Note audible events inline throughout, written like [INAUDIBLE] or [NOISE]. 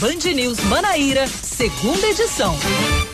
Band News Manaíra, segunda edição.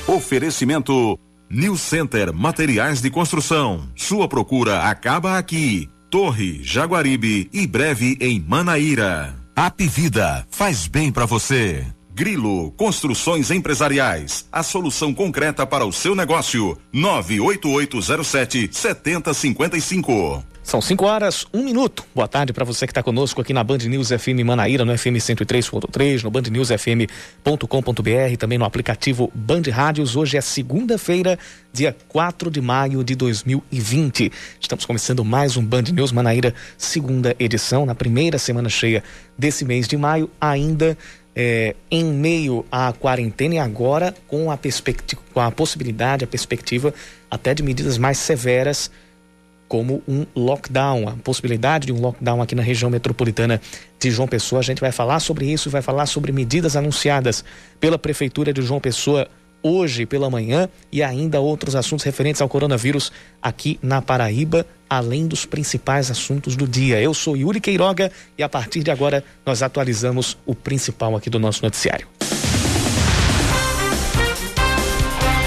Oferecimento New Center Materiais de Construção. Sua procura acaba aqui. Torre, Jaguaribe e breve em Manaíra. Apivida faz bem para você. Grilo Construções Empresariais, a solução concreta para o seu negócio. 98807 7055. São 5 horas, um minuto. Boa tarde para você que está conosco aqui na Band News FM Manaíra, no FM 103.3, no bandnewsfm.com.br, também no aplicativo Band Rádios. Hoje é segunda-feira, dia 4 de maio de 2020. Estamos começando mais um Band News Manaíra, segunda edição, na primeira semana cheia desse mês de maio, ainda é, em meio à quarentena e agora com a com a possibilidade, a perspectiva até de medidas mais severas como um lockdown, a possibilidade de um lockdown aqui na região metropolitana de João Pessoa. A gente vai falar sobre isso, vai falar sobre medidas anunciadas pela Prefeitura de João Pessoa hoje pela manhã e ainda outros assuntos referentes ao coronavírus aqui na Paraíba, além dos principais assuntos do dia. Eu sou Yuri Queiroga e a partir de agora nós atualizamos o principal aqui do nosso noticiário.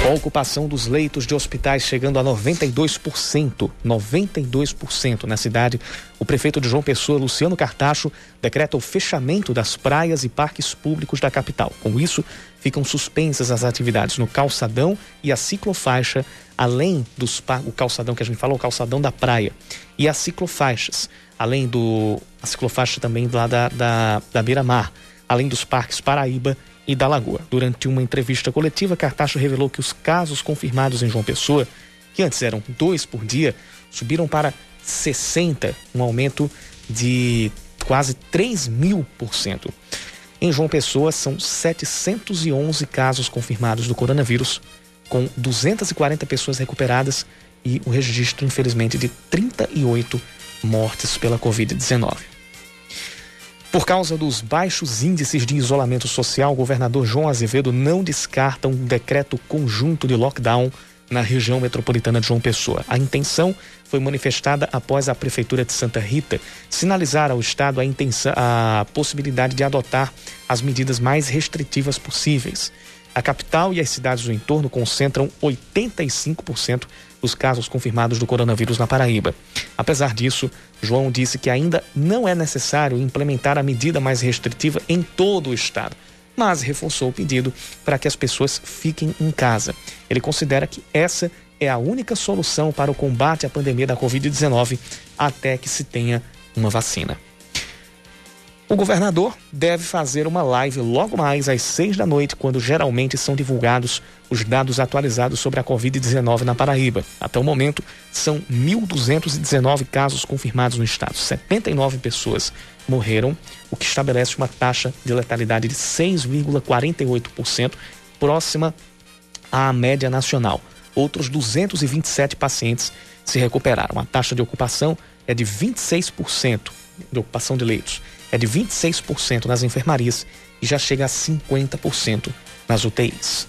Com a ocupação dos leitos de hospitais chegando a 92%, 92% na cidade, o prefeito de João Pessoa, Luciano Cartacho, decreta o fechamento das praias e parques públicos da capital. Com isso, ficam suspensas as atividades no calçadão e a ciclofaixa, além dos o calçadão que a gente falou, o calçadão da praia e as ciclofaixas, além do a ciclofaixa também lá da, da, da beira-mar, além dos parques Paraíba e da Lagoa. Durante uma entrevista coletiva, Cartacho revelou que os casos confirmados em João Pessoa, que antes eram dois por dia, subiram para 60, um aumento de quase 3 mil por cento. Em João Pessoa, são 711 casos confirmados do coronavírus, com 240 pessoas recuperadas e o registro, infelizmente, de 38 mortes pela Covid-19. Por causa dos baixos índices de isolamento social, o governador João Azevedo não descarta um decreto conjunto de lockdown na região metropolitana de João Pessoa. A intenção foi manifestada após a Prefeitura de Santa Rita sinalizar ao Estado a, intenção, a possibilidade de adotar as medidas mais restritivas possíveis. A capital e as cidades do entorno concentram 85% dos casos confirmados do coronavírus na Paraíba. Apesar disso, João disse que ainda não é necessário implementar a medida mais restritiva em todo o estado, mas reforçou o pedido para que as pessoas fiquem em casa. Ele considera que essa é a única solução para o combate à pandemia da Covid-19 até que se tenha uma vacina. O governador deve fazer uma live logo mais às seis da noite, quando geralmente são divulgados os dados atualizados sobre a Covid-19 na Paraíba. Até o momento, são 1.219 casos confirmados no estado. 79 pessoas morreram, o que estabelece uma taxa de letalidade de 6,48%, próxima à média nacional. Outros 227 pacientes se recuperaram. A taxa de ocupação é de 26% de ocupação de leitos é de 26% nas enfermarias e já chega a 50% nas UTIs.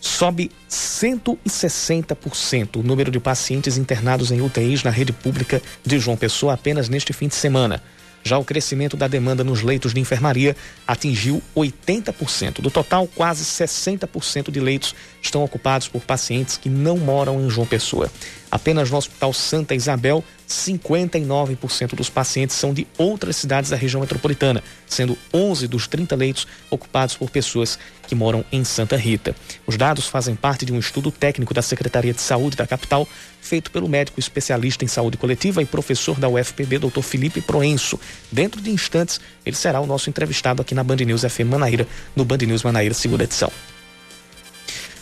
Sobe 160% o número de pacientes internados em UTIs na rede pública de João Pessoa apenas neste fim de semana. Já o crescimento da demanda nos leitos de enfermaria atingiu 80%. Do total, quase 60% de leitos estão ocupados por pacientes que não moram em João Pessoa. Apenas no Hospital Santa Isabel, 59% dos pacientes são de outras cidades da região metropolitana, sendo 11 dos 30 leitos ocupados por pessoas que moram em Santa Rita. Os dados fazem parte de um estudo técnico da Secretaria de Saúde da capital, feito pelo médico especialista em saúde coletiva e professor da UFPB, Dr. Felipe Proenço. Dentro de instantes, ele será o nosso entrevistado aqui na Band News FM Manaíra, no Band News Manaíra, segunda edição.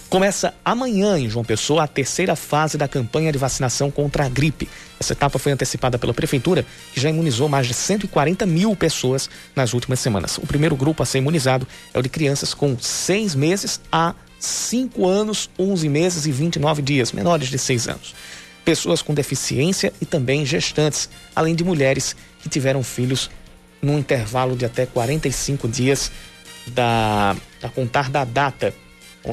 Começa amanhã em João Pessoa a terceira fase da campanha de vacinação contra a gripe. Essa etapa foi antecipada pela Prefeitura, que já imunizou mais de 140 mil pessoas nas últimas semanas. O primeiro grupo a ser imunizado é o de crianças com seis meses a 5 anos, 11 meses e 29 dias, menores de 6 anos. Pessoas com deficiência e também gestantes, além de mulheres que tiveram filhos num intervalo de até 45 dias da, a contar da data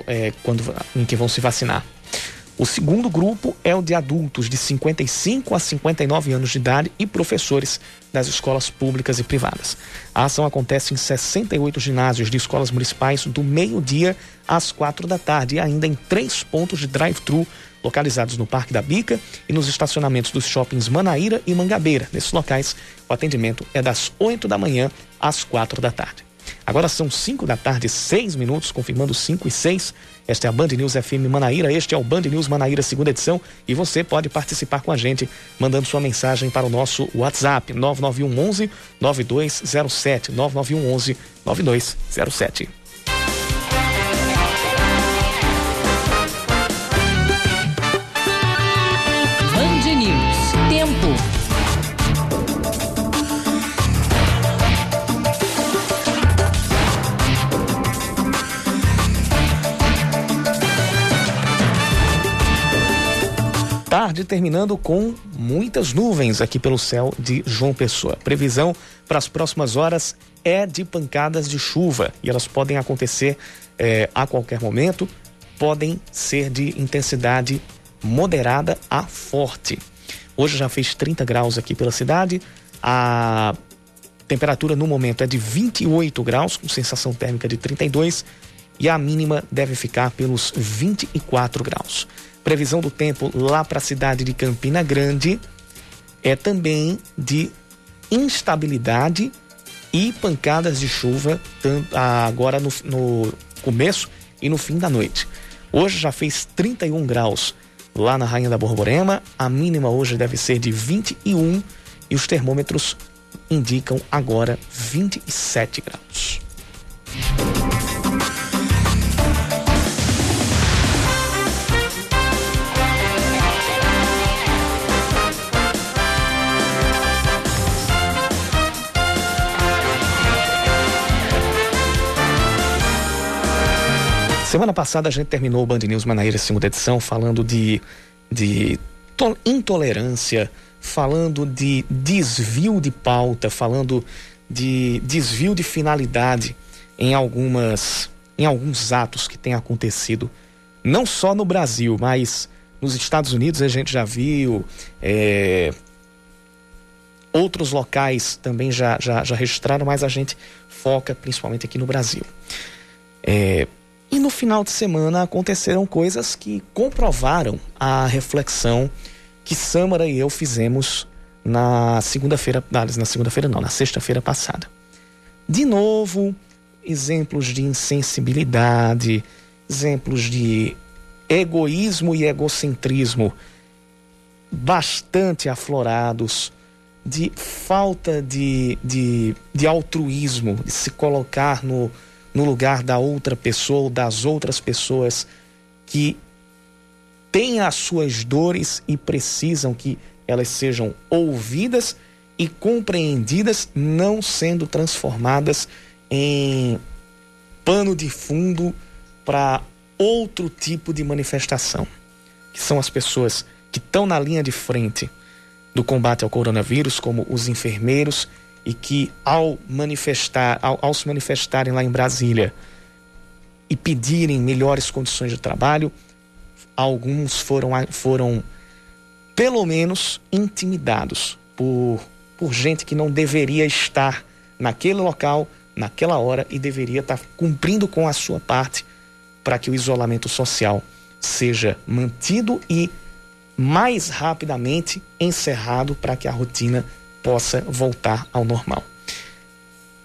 é, quando, em que vão se vacinar. O segundo grupo é o de adultos de 55 a 59 anos de idade e professores das escolas públicas e privadas. A ação acontece em 68 ginásios de escolas municipais do meio-dia às quatro da tarde e ainda em três pontos de drive-thru localizados no Parque da Bica e nos estacionamentos dos shoppings Manaíra e Mangabeira. Nesses locais, o atendimento é das 8 da manhã às quatro da tarde. Agora são 5 da tarde, 6 minutos, confirmando 5 e 6. Esta é a Band News FM Manaíra, este é o Band News Manaíra, segunda edição, e você pode participar com a gente, mandando sua mensagem para o nosso WhatsApp, 9911 9207, 9911 9207. Tarde terminando com muitas nuvens aqui pelo céu de João Pessoa. Previsão para as próximas horas é de pancadas de chuva e elas podem acontecer é, a qualquer momento, podem ser de intensidade moderada a forte. Hoje já fez 30 graus aqui pela cidade, a temperatura no momento é de 28 graus, com sensação térmica de 32 e a mínima deve ficar pelos 24 graus. Previsão do tempo lá para a cidade de Campina Grande é também de instabilidade e pancadas de chuva tanto, agora no, no começo e no fim da noite. Hoje já fez 31 graus lá na Rainha da Borborema, a mínima hoje deve ser de 21 e os termômetros indicam agora 27 graus. Semana passada a gente terminou o Band News Manaíra, segunda edição, falando de, de intolerância, falando de desvio de pauta, falando de desvio de finalidade em algumas em alguns atos que têm acontecido não só no Brasil, mas nos Estados Unidos a gente já viu, é, outros locais também já, já, já registraram, mas a gente foca principalmente aqui no Brasil. É, e no final de semana aconteceram coisas que comprovaram a reflexão que Samara e eu fizemos na segunda-feira, na segunda-feira não, na sexta-feira passada. De novo, exemplos de insensibilidade, exemplos de egoísmo e egocentrismo bastante aflorados, de falta de, de, de altruísmo, de se colocar no, no lugar da outra pessoa ou das outras pessoas que têm as suas dores e precisam que elas sejam ouvidas e compreendidas, não sendo transformadas em pano de fundo para outro tipo de manifestação, que são as pessoas que estão na linha de frente do combate ao coronavírus, como os enfermeiros e que ao manifestar, ao, ao se manifestarem lá em Brasília e pedirem melhores condições de trabalho, alguns foram, foram pelo menos intimidados por, por gente que não deveria estar naquele local, naquela hora e deveria estar cumprindo com a sua parte para que o isolamento social seja mantido e mais rapidamente encerrado para que a rotina possa voltar ao normal.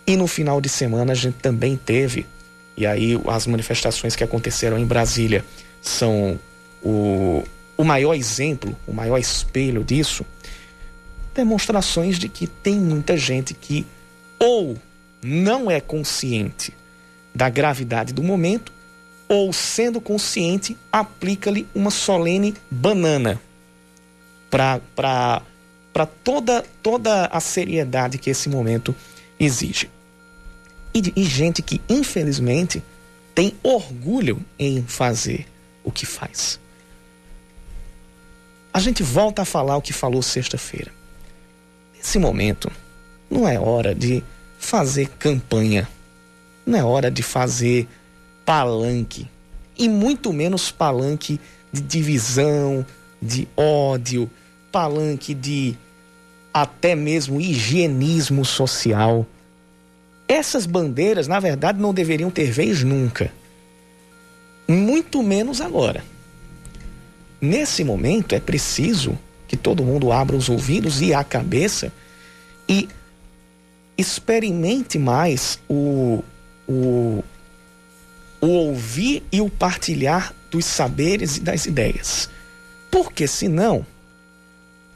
E no final de semana a gente também teve, e aí as manifestações que aconteceram em Brasília são o, o maior exemplo, o maior espelho disso, demonstrações de que tem muita gente que ou não é consciente da gravidade do momento, ou sendo consciente, aplica-lhe uma solene banana para para toda, toda a seriedade que esse momento exige. E, e gente que, infelizmente, tem orgulho em fazer o que faz. A gente volta a falar o que falou sexta-feira. Nesse momento, não é hora de fazer campanha, não é hora de fazer palanque, e muito menos palanque de divisão, de ódio, palanque de até mesmo higienismo social. Essas bandeiras, na verdade, não deveriam ter vez nunca. Muito menos agora. Nesse momento é preciso que todo mundo abra os ouvidos e a cabeça e experimente mais o, o, o ouvir e o partilhar dos saberes e das ideias. Porque senão,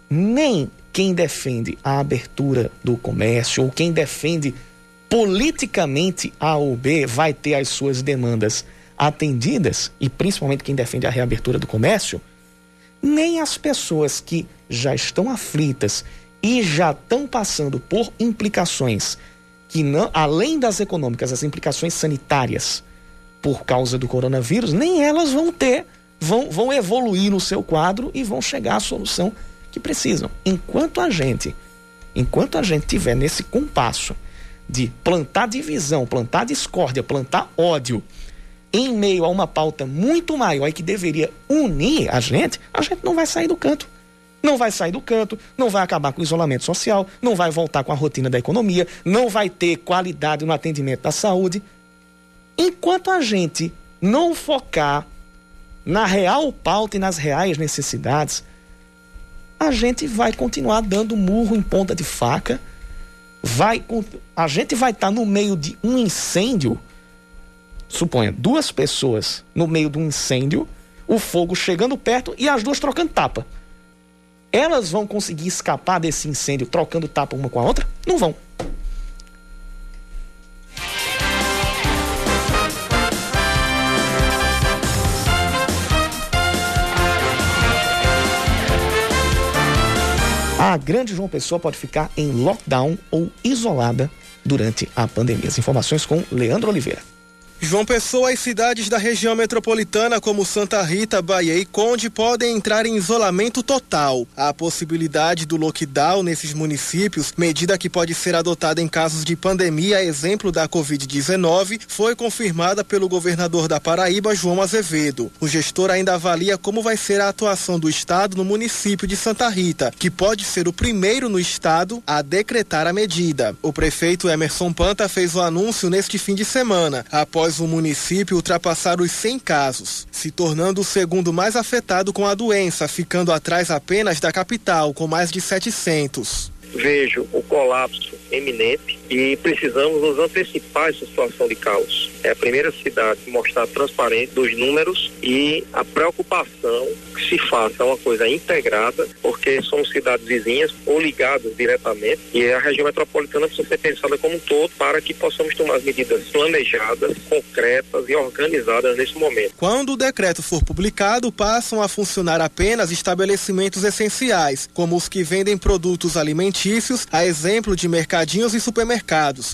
nem quem defende a abertura do comércio ou quem defende politicamente A ou B vai ter as suas demandas atendidas, e principalmente quem defende a reabertura do comércio, nem as pessoas que já estão aflitas e já estão passando por implicações que não, além das econômicas, as implicações sanitárias por causa do coronavírus, nem elas vão ter, vão, vão evoluir no seu quadro e vão chegar à solução que precisam. Enquanto a gente, enquanto a gente tiver nesse compasso de plantar divisão, plantar discórdia, plantar ódio, em meio a uma pauta muito maior e que deveria unir a gente, a gente não vai sair do canto. Não vai sair do canto, não vai acabar com o isolamento social, não vai voltar com a rotina da economia, não vai ter qualidade no atendimento da saúde. Enquanto a gente não focar na real pauta e nas reais necessidades, a gente vai continuar dando murro em ponta de faca vai a gente vai estar tá no meio de um incêndio. Suponha duas pessoas no meio de um incêndio, o fogo chegando perto e as duas trocando tapa. Elas vão conseguir escapar desse incêndio trocando tapa uma com a outra? Não vão. A grande João Pessoa pode ficar em lockdown ou isolada durante a pandemia. As informações com Leandro Oliveira. João Pessoa e cidades da região metropolitana como Santa Rita, Bahia e Conde podem entrar em isolamento total. A possibilidade do lockdown nesses municípios, medida que pode ser adotada em casos de pandemia, exemplo da Covid-19, foi confirmada pelo governador da Paraíba, João Azevedo. O gestor ainda avalia como vai ser a atuação do Estado no município de Santa Rita, que pode ser o primeiro no Estado a decretar a medida. O prefeito Emerson Panta fez o anúncio neste fim de semana, após após o município ultrapassar os 100 casos, se tornando o segundo mais afetado com a doença, ficando atrás apenas da capital, com mais de 700. Vejo o colapso eminente e precisamos nos antecipar essa situação de caos. É a primeira cidade a mostrar transparência dos números e a preocupação que se faça uma coisa integrada, porque somos cidades vizinhas ou ligadas diretamente e a região metropolitana precisa ser pensada como um todo para que possamos tomar medidas planejadas, concretas e organizadas nesse momento. Quando o decreto for publicado, passam a funcionar apenas estabelecimentos essenciais, como os que vendem produtos alimentícios, a exemplo de mercadinhos e supermercados,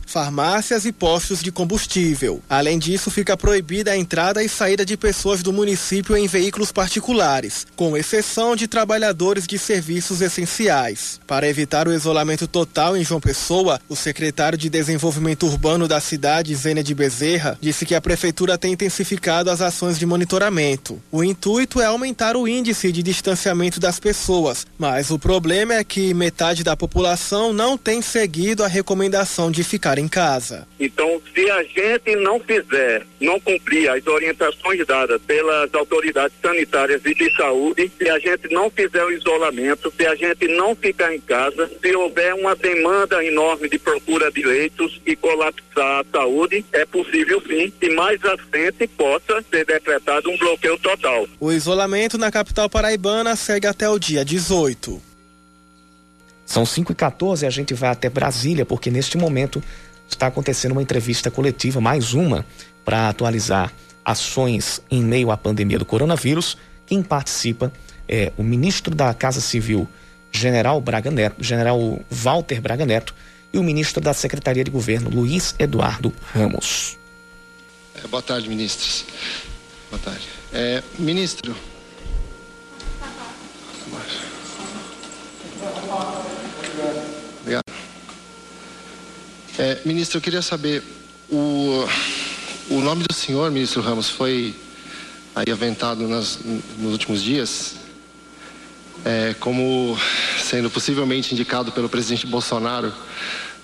farmácias e postos de combustível. Além disso, fica proibida a entrada e saída de pessoas do município em veículos particulares, com exceção de trabalhadores de serviços essenciais. Para evitar o isolamento total em João Pessoa, o secretário de Desenvolvimento Urbano da cidade, Zênia de Bezerra, disse que a prefeitura tem intensificado as ações de monitoramento. O intuito é aumentar o índice de distanciamento das pessoas, mas o problema é que metade da população não tem seguido a recomendação de ficar em casa. Então, se a gente não fizer, não cumprir as orientações dadas pelas autoridades sanitárias e de saúde, se a gente não fizer o isolamento, se a gente não ficar em casa, se houver uma demanda enorme de procura de leitos e colapsar a saúde, é possível sim que mais à frente possa ser decretado um bloqueio total. O isolamento na capital paraibana segue até o dia 18. São 5 e 14 e a gente vai até Brasília, porque neste momento está acontecendo uma entrevista coletiva, mais uma, para atualizar ações em meio à pandemia do coronavírus. Quem participa é o ministro da Casa Civil, General Braga Neto, General Walter Braga Neto, e o ministro da Secretaria de Governo, Luiz Eduardo Ramos. É, boa tarde, ministros. Boa tarde. É, ministro, Obrigado. É, ministro, eu queria saber, o, o nome do senhor, ministro Ramos, foi aí aventado nas, nos últimos dias, é, como sendo possivelmente indicado pelo presidente Bolsonaro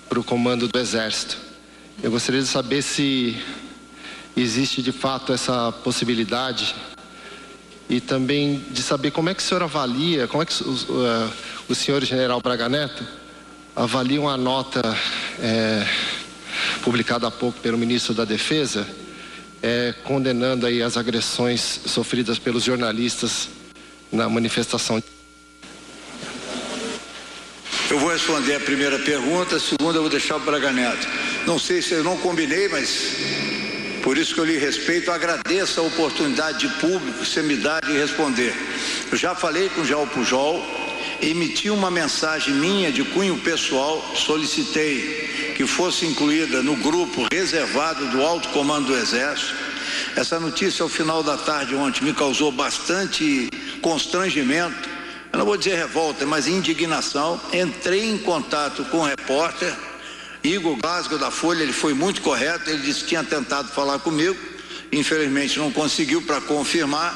para o comando do Exército. Eu gostaria de saber se existe de fato essa possibilidade e também de saber como é que o senhor avalia, como é que o, uh, o senhor general Braga Neto avalia uma nota é, publicada há pouco pelo ministro da Defesa, é, condenando aí as agressões sofridas pelos jornalistas na manifestação. Eu vou responder a primeira pergunta, a segunda eu vou deixar o Braga Neto. Não sei se eu não combinei, mas por isso que eu lhe respeito, agradeço a oportunidade de público que você me dá de responder. Eu já falei com o Jair Pujol, emiti uma mensagem minha de cunho pessoal, solicitei que fosse incluída no grupo reservado do alto comando do Exército. Essa notícia ao final da tarde ontem me causou bastante constrangimento eu não vou dizer revolta, mas indignação. Entrei em contato com o repórter, Igor Glasgow da Folha, ele foi muito correto, ele disse que tinha tentado falar comigo, infelizmente não conseguiu para confirmar,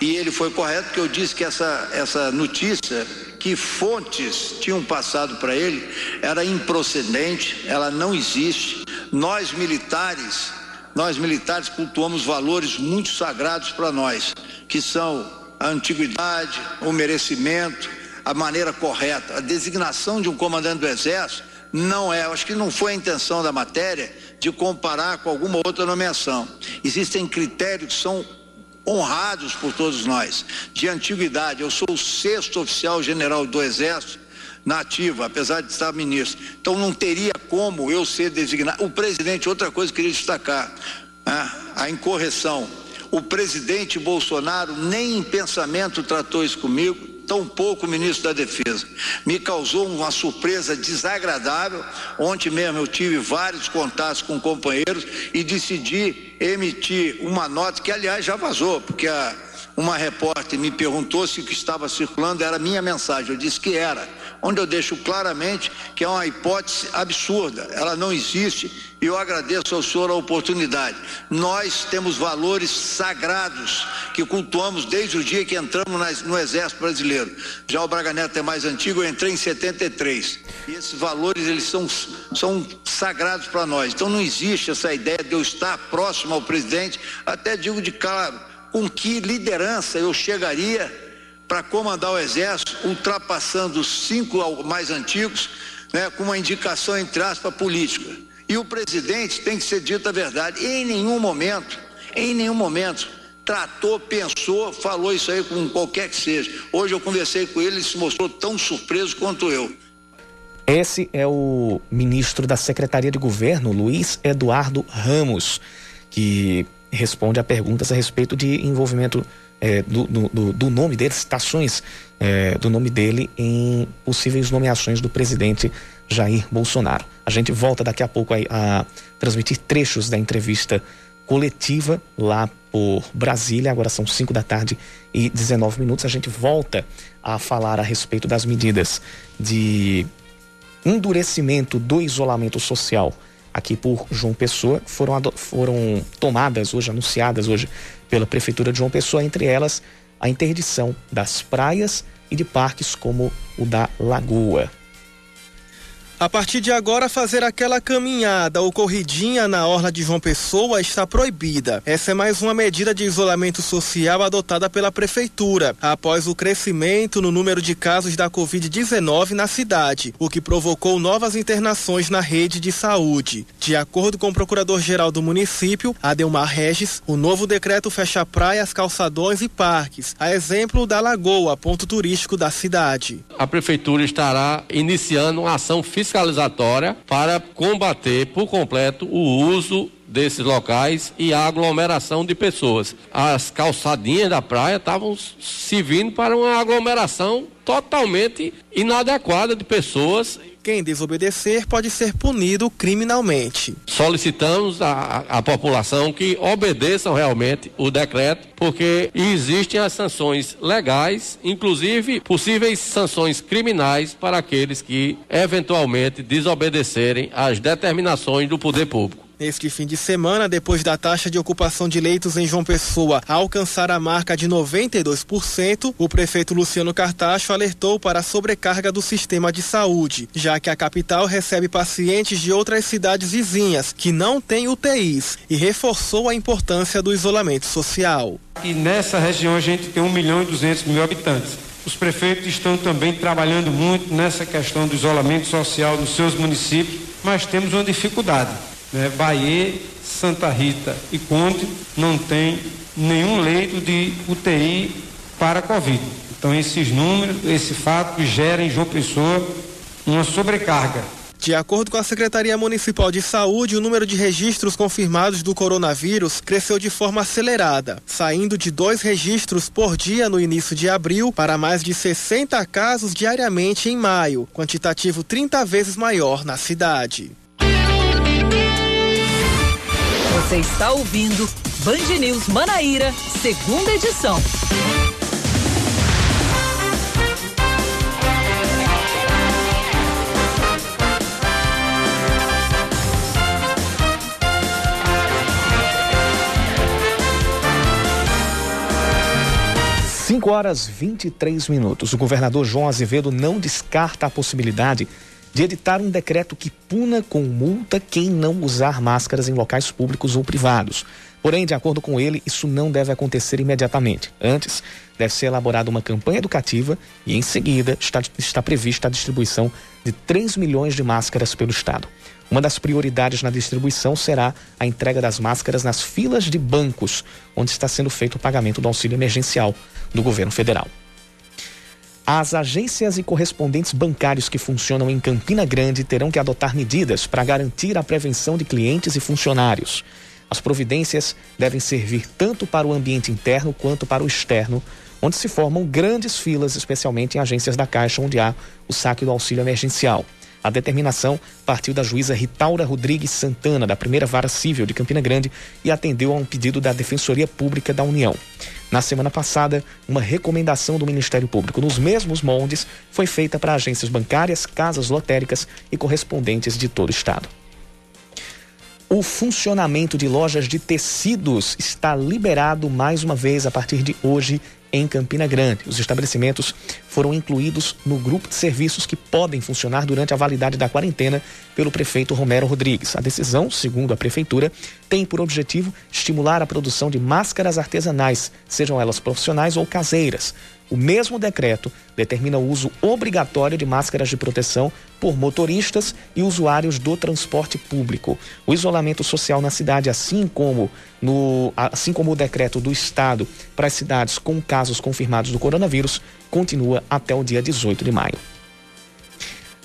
e ele foi correto porque eu disse que essa, essa notícia que fontes tinham passado para ele era improcedente, ela não existe. Nós militares, nós militares cultuamos valores muito sagrados para nós, que são a antiguidade, o merecimento, a maneira correta. A designação de um comandante do Exército não é, acho que não foi a intenção da matéria de comparar com alguma outra nomeação. Existem critérios que são honrados por todos nós. De antiguidade, eu sou o sexto oficial general do Exército na ativa, apesar de estar ministro. Então não teria como eu ser designado. O presidente, outra coisa que eu queria destacar, né? a incorreção o presidente Bolsonaro nem em pensamento tratou isso comigo, tampouco o ministro da Defesa. Me causou uma surpresa desagradável. Ontem mesmo eu tive vários contatos com companheiros e decidi emitir uma nota que, aliás, já vazou, porque a, uma repórter me perguntou se o que estava circulando era minha mensagem. Eu disse que era onde eu deixo claramente que é uma hipótese absurda, ela não existe e eu agradeço ao senhor a oportunidade. Nós temos valores sagrados que cultuamos desde o dia que entramos no Exército Brasileiro. Já o Braga Neto é mais antigo, eu entrei em 73. E esses valores, eles são, são sagrados para nós. Então não existe essa ideia de eu estar próximo ao presidente, até digo de claro, com que liderança eu chegaria para comandar o Exército, ultrapassando os cinco mais antigos, né, com uma indicação, entre aspas, política. E o presidente tem que ser dito a verdade. Em nenhum momento, em nenhum momento, tratou, pensou, falou isso aí com qualquer que seja. Hoje eu conversei com ele, ele se mostrou tão surpreso quanto eu. Esse é o ministro da Secretaria de Governo, Luiz Eduardo Ramos, que responde a perguntas a respeito de envolvimento é, do, do, do, nome dele, citações é, do nome dele em possíveis nomeações do presidente Jair Bolsonaro. A gente volta daqui a pouco a, a transmitir trechos da entrevista coletiva lá por Brasília. Agora são 5 da tarde e 19 minutos. A gente volta a falar a respeito das medidas de endurecimento do isolamento social aqui por João Pessoa foram, foram tomadas hoje, anunciadas hoje pela Prefeitura de João Pessoa, entre elas a interdição das praias e de parques como o da Lagoa. A partir de agora, fazer aquela caminhada ou corridinha na orla de João Pessoa está proibida. Essa é mais uma medida de isolamento social adotada pela Prefeitura, após o crescimento no número de casos da Covid-19 na cidade, o que provocou novas internações na rede de saúde. De acordo com o procurador-geral do município, Adelmar Regis, o novo decreto fecha praias, calçadões e parques, a exemplo da Lagoa, ponto turístico da cidade. A Prefeitura estará iniciando uma ação fiscal fiscalizatória para combater por completo o uso desses locais e a aglomeração de pessoas. As calçadinhas da praia estavam servindo para uma aglomeração totalmente inadequada de pessoas quem desobedecer pode ser punido criminalmente. Solicitamos à população que obedeçam realmente o decreto, porque existem as sanções legais, inclusive possíveis sanções criminais para aqueles que eventualmente desobedecerem às determinações do poder público. Neste fim de semana, depois da taxa de ocupação de leitos em João Pessoa alcançar a marca de 92%, o prefeito Luciano Cartacho alertou para a sobrecarga do sistema de saúde, já que a capital recebe pacientes de outras cidades vizinhas que não têm UTIs e reforçou a importância do isolamento social. E nessa região a gente tem 1 milhão e 200 mil habitantes. Os prefeitos estão também trabalhando muito nessa questão do isolamento social nos seus municípios, mas temos uma dificuldade né? Bahia, Santa Rita e Conde não tem nenhum leito de UTI para Covid. Então esses números, esse fato gera em João Pessoa uma sobrecarga. De acordo com a Secretaria Municipal de Saúde, o número de registros confirmados do coronavírus cresceu de forma acelerada, saindo de dois registros por dia no início de abril para mais de 60 casos diariamente em maio, quantitativo 30 vezes maior na cidade. Você está ouvindo Band News Manaíra, segunda edição. Cinco horas 23 minutos. O governador João Azevedo não descarta a possibilidade de editar um decreto que puna com multa quem não usar máscaras em locais públicos ou privados. Porém, de acordo com ele, isso não deve acontecer imediatamente. Antes, deve ser elaborada uma campanha educativa e, em seguida, está, está prevista a distribuição de 3 milhões de máscaras pelo Estado. Uma das prioridades na distribuição será a entrega das máscaras nas filas de bancos, onde está sendo feito o pagamento do auxílio emergencial do governo federal. As agências e correspondentes bancários que funcionam em Campina Grande terão que adotar medidas para garantir a prevenção de clientes e funcionários. As providências devem servir tanto para o ambiente interno quanto para o externo, onde se formam grandes filas, especialmente em agências da Caixa, onde há o saque do auxílio emergencial. A determinação partiu da juíza Ritaura Rodrigues Santana, da primeira vara civil de Campina Grande, e atendeu a um pedido da Defensoria Pública da União. Na semana passada, uma recomendação do Ministério Público nos mesmos moldes foi feita para agências bancárias, casas lotéricas e correspondentes de todo o estado. O funcionamento de lojas de tecidos está liberado mais uma vez a partir de hoje em Campina Grande. Os estabelecimentos foram incluídos no grupo de serviços que podem funcionar durante a validade da quarentena pelo prefeito Romero Rodrigues. A decisão, segundo a prefeitura, tem por objetivo estimular a produção de máscaras artesanais, sejam elas profissionais ou caseiras. O mesmo decreto determina o uso obrigatório de máscaras de proteção por motoristas e usuários do transporte público. O isolamento social na cidade, assim como no, assim como o decreto do estado para as cidades com casos confirmados do coronavírus, continua até o dia 18 de maio.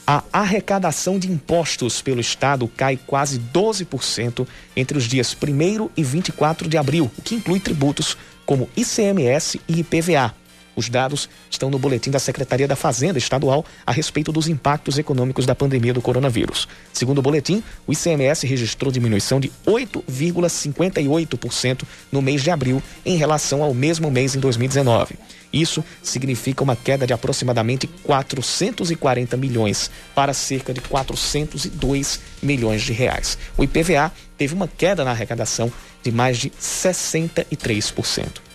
A arrecadação de impostos pelo Estado cai quase 12% entre os dias 1 e 24 de abril, o que inclui tributos como ICMS e IPVA. Os dados estão no boletim da Secretaria da Fazenda Estadual a respeito dos impactos econômicos da pandemia do coronavírus. Segundo o boletim, o ICMS registrou diminuição de 8,58% no mês de abril em relação ao mesmo mês em 2019. Isso significa uma queda de aproximadamente 440 milhões para cerca de 402 milhões de reais. O IPVA teve uma queda na arrecadação de mais de 63%.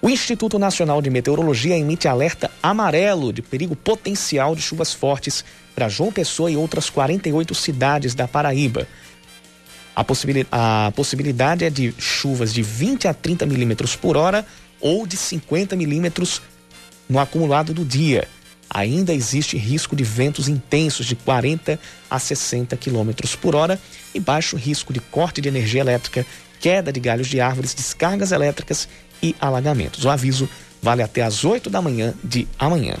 O Instituto Nacional de Meteorologia emite alerta amarelo de perigo potencial de chuvas fortes para João Pessoa e outras 48 cidades da Paraíba. A, possibilidade, a possibilidade é de chuvas de 20 a 30 milímetros por hora ou de 50 milímetros no acumulado do dia. Ainda existe risco de ventos intensos de 40 a 60 quilômetros por hora e baixo risco de corte de energia elétrica, queda de galhos de árvores, descargas elétricas e alagamentos. O aviso vale até às 8 da manhã de amanhã.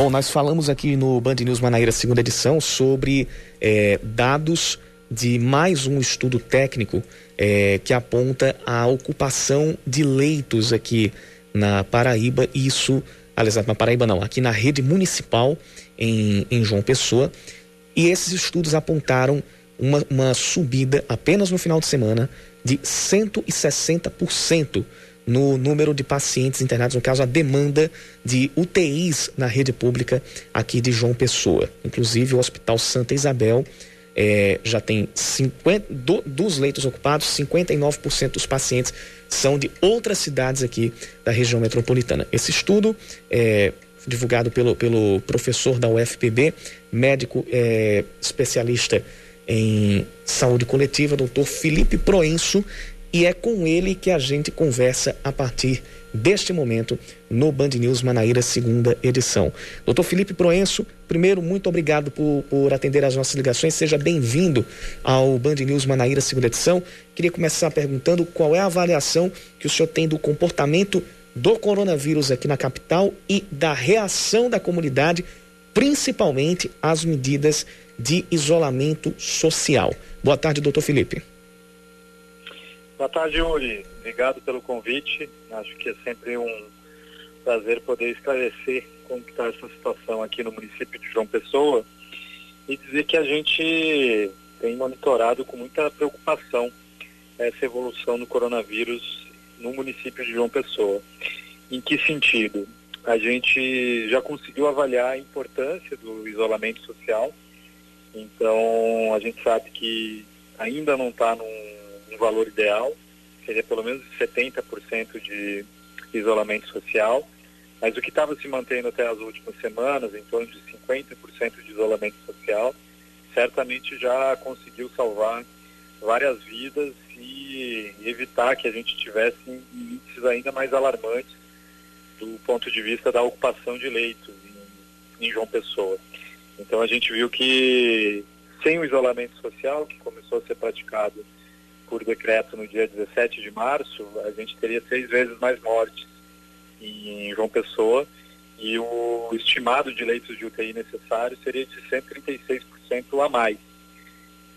Bom, nós falamos aqui no Band News Manaíra, segunda edição, sobre é, dados de mais um estudo técnico é, que aponta a ocupação de leitos aqui na Paraíba, isso, aliás, na Paraíba não, aqui na rede municipal em, em João Pessoa. E esses estudos apontaram uma, uma subida apenas no final de semana de 160% no número de pacientes internados, no caso, a demanda de UTIs na rede pública aqui de João Pessoa. Inclusive, o Hospital Santa Isabel é, já tem 50, do, dos leitos ocupados, 59% dos pacientes são de outras cidades aqui da região metropolitana. Esse estudo é divulgado pelo, pelo professor da UFPB, médico é, especialista em saúde coletiva, doutor Felipe Proenço, e é com ele que a gente conversa a partir deste momento no Band News Manaíra, segunda edição. Doutor Felipe Proenço, primeiro, muito obrigado por, por atender as nossas ligações. Seja bem-vindo ao Band News Manaíra, segunda edição. Queria começar perguntando qual é a avaliação que o senhor tem do comportamento do coronavírus aqui na capital e da reação da comunidade, principalmente às medidas de isolamento social. Boa tarde, doutor Felipe. Boa tarde, Yuri. Obrigado pelo convite. Acho que é sempre um prazer poder esclarecer como está essa situação aqui no município de João Pessoa e dizer que a gente tem monitorado com muita preocupação essa evolução do coronavírus no município de João Pessoa. Em que sentido? A gente já conseguiu avaliar a importância do isolamento social, então a gente sabe que ainda não está num um valor ideal, seria pelo menos 70% de isolamento social, mas o que estava se mantendo até as últimas semanas, em torno de 50% de isolamento social, certamente já conseguiu salvar várias vidas e evitar que a gente tivesse índices ainda mais alarmantes do ponto de vista da ocupação de leitos em, em João Pessoa. Então a gente viu que sem o isolamento social, que começou a ser praticado por decreto no dia 17 de março, a gente teria seis vezes mais mortes em João Pessoa e o estimado de leitos de UTI necessário seria de 136% a mais.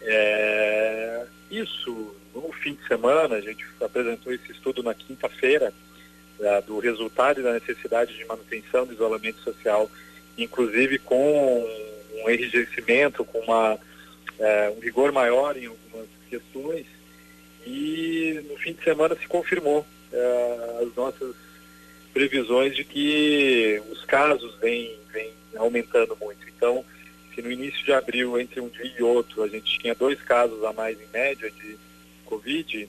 É, isso, no fim de semana, a gente apresentou esse estudo na quinta-feira, do resultado da necessidade de manutenção do isolamento social, inclusive com um enrijecimento, com uma, é, um rigor maior em algumas questões, e no fim de semana se confirmou uh, as nossas previsões de que os casos vêm, vêm aumentando muito. Então, se no início de abril, entre um dia e outro, a gente tinha dois casos a mais em média de Covid,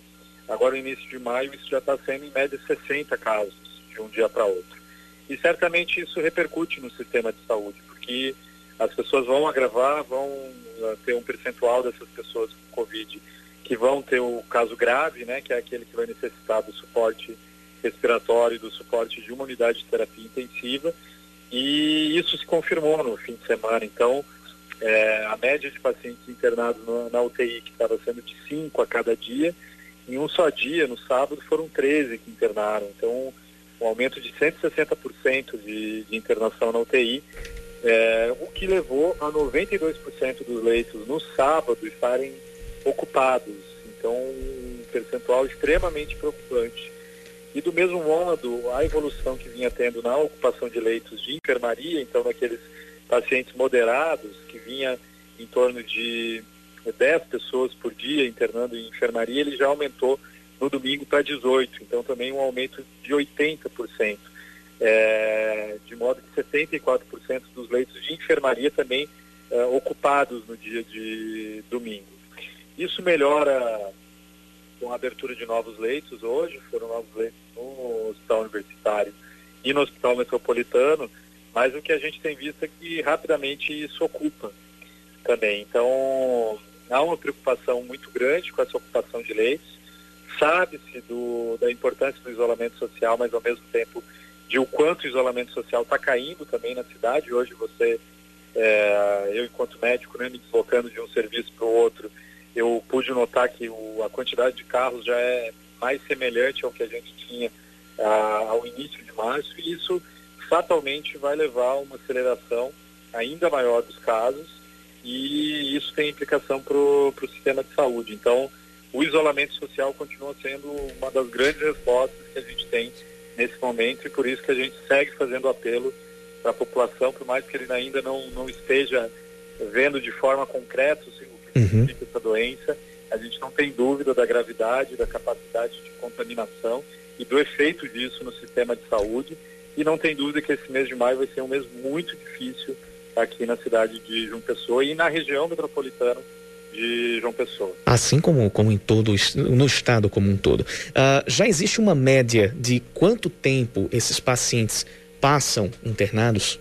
agora no início de maio isso já está sendo em média 60 casos de um dia para outro. E certamente isso repercute no sistema de saúde, porque as pessoas vão agravar, vão uh, ter um percentual dessas pessoas com Covid que vão ter o caso grave, né, que é aquele que vai necessitar do suporte respiratório, do suporte de uma unidade de terapia intensiva, e isso se confirmou no fim de semana. Então, é, a média de pacientes internados no, na UTI, que estava sendo de 5 a cada dia, em um só dia, no sábado, foram 13 que internaram. Então, um aumento de 160% de, de internação na UTI, é, o que levou a 92% dos leitos no sábado estarem ocupados. Então, um percentual extremamente preocupante. E do mesmo modo, a evolução que vinha tendo na ocupação de leitos de enfermaria, então naqueles pacientes moderados, que vinha em torno de 10 pessoas por dia internando em enfermaria, ele já aumentou no domingo para 18, então também um aumento de 80%. É, de modo que 74% dos leitos de enfermaria também é, ocupados no dia de domingo. Isso melhora com a abertura de novos leitos hoje, foram novos leitos no hospital universitário e no hospital metropolitano, mas o que a gente tem visto é que rapidamente isso ocupa também. Então, há uma preocupação muito grande com essa ocupação de leitos. Sabe-se da importância do isolamento social, mas ao mesmo tempo de o quanto o isolamento social está caindo também na cidade. Hoje você, é, eu enquanto médico, né, me deslocando de um serviço para o outro, eu pude notar que o, a quantidade de carros já é mais semelhante ao que a gente tinha ah, ao início de março e isso fatalmente vai levar a uma aceleração ainda maior dos casos e isso tem implicação para o sistema de saúde. Então, o isolamento social continua sendo uma das grandes respostas que a gente tem nesse momento e por isso que a gente segue fazendo apelo para a população, por mais que ele ainda não, não esteja vendo de forma concreta uhum. essa doença. A gente não tem dúvida da gravidade, da capacidade de contaminação e do efeito disso no sistema de saúde. E não tem dúvida que esse mês de maio vai ser um mês muito difícil aqui na cidade de João Pessoa e na região metropolitana de João Pessoa. Assim como, como em todo no estado como um todo. Uh, já existe uma média de quanto tempo esses pacientes passam internados?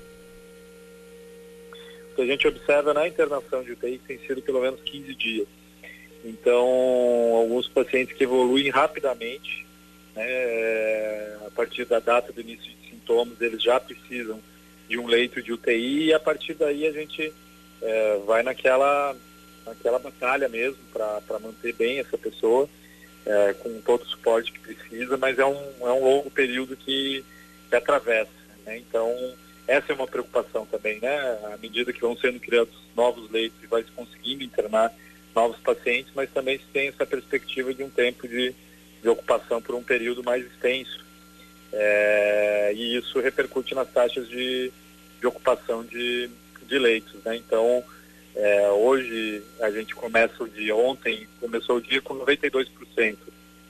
Que a gente observa na internação de UTI tem sido pelo menos 15 dias. Então, alguns pacientes que evoluem rapidamente, né, a partir da data do início de sintomas, eles já precisam de um leito de UTI e a partir daí a gente é, vai naquela, naquela batalha mesmo para manter bem essa pessoa, é, com todo o suporte que precisa, mas é um, é um longo período que, que atravessa. Né? Então, essa é uma preocupação também, né? À medida que vão sendo criados novos leitos e vai se conseguindo internar novos pacientes, mas também se tem essa perspectiva de um tempo de, de ocupação por um período mais extenso. É, e isso repercute nas taxas de, de ocupação de, de leitos. Né? Então, é, hoje a gente começa o dia, ontem começou o dia com 92%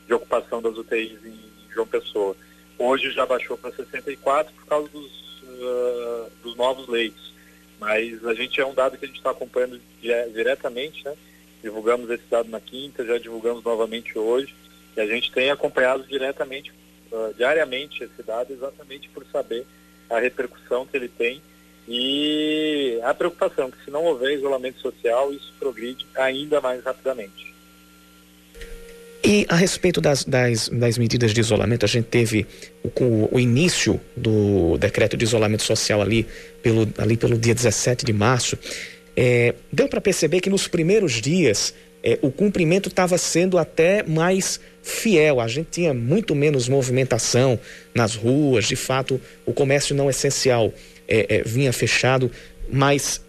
de ocupação das UTIs em João Pessoa. Hoje já baixou para 64% por causa dos, uh, dos novos leitos. Mas a gente é um dado que a gente está acompanhando diretamente, né? Divulgamos esse dado na quinta, já divulgamos novamente hoje. E a gente tem acompanhado diretamente, uh, diariamente esse dado, exatamente por saber a repercussão que ele tem e a preocupação que se não houver isolamento social, isso progride ainda mais rapidamente. E a respeito das, das, das medidas de isolamento, a gente teve o, o, início do decreto de isolamento social ali pelo, ali pelo dia 17 de março. É, deu para perceber que nos primeiros dias é, o cumprimento estava sendo até mais fiel. A gente tinha muito menos movimentação nas ruas, de fato, o comércio não essencial é, é, vinha fechado, mas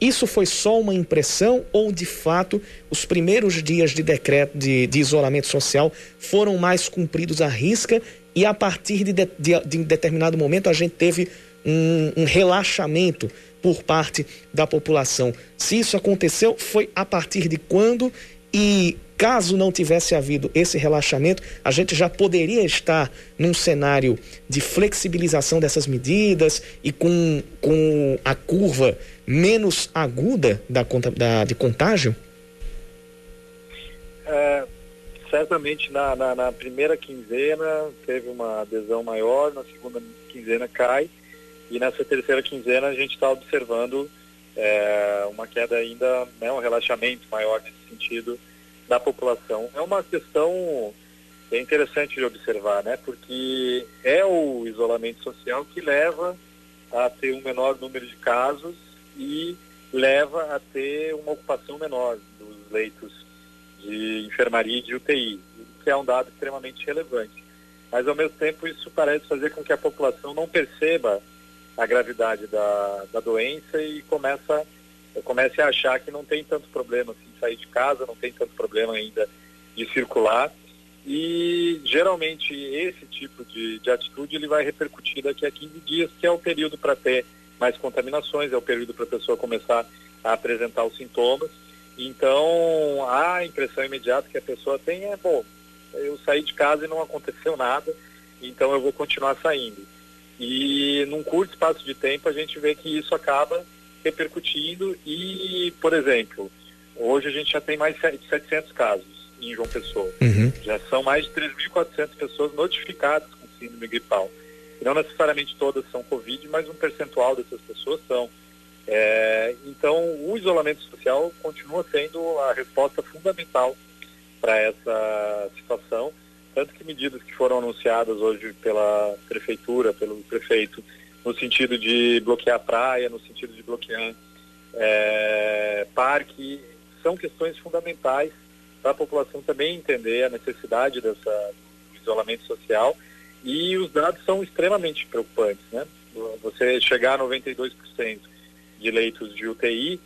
isso foi só uma impressão ou de fato os primeiros dias de decreto de, de isolamento social foram mais cumpridos à risca e a partir de, de, de um determinado momento a gente teve um, um relaxamento por parte da população? Se isso aconteceu, foi a partir de quando e caso não tivesse havido esse relaxamento, a gente já poderia estar num cenário de flexibilização dessas medidas e com, com a curva menos aguda da, da, de contágio? É, certamente na, na, na, primeira quinzena teve uma adesão maior, na segunda quinzena cai, e nessa terceira quinzena a gente está observando é, uma queda ainda, né, um relaxamento maior nesse sentido da população. É uma questão é interessante de observar, né? Porque é o isolamento social que leva a ter um menor número de casos e leva a ter uma ocupação menor dos leitos de enfermaria e de UTI, que é um dado extremamente relevante. Mas, ao mesmo tempo, isso parece fazer com que a população não perceba a gravidade da, da doença e começa, comece a achar que não tem tanto problema assim, sair de casa, não tem tanto problema ainda de circular. E geralmente esse tipo de, de atitude ele vai repercutir daqui a 15 dias, que é o período para ter mais contaminações, é o período para a pessoa começar a apresentar os sintomas. Então, a impressão imediata que a pessoa tem é, bom, eu saí de casa e não aconteceu nada, então eu vou continuar saindo. E num curto espaço de tempo a gente vê que isso acaba repercutindo e, por exemplo, hoje a gente já tem mais de 700 casos em João Pessoa. Uhum. Já são mais de 3.400 pessoas notificadas com síndrome gripal. E não necessariamente todas são Covid, mas um percentual dessas pessoas são. É, então, o isolamento social continua sendo a resposta fundamental para essa situação. Tanto que medidas que foram anunciadas hoje pela prefeitura, pelo prefeito, no sentido de bloquear praia, no sentido de bloquear é, parque, são questões fundamentais para a população também entender a necessidade dessa, isolamento social e os dados são extremamente preocupantes, né? Você chegar a 92% de leitos de UTI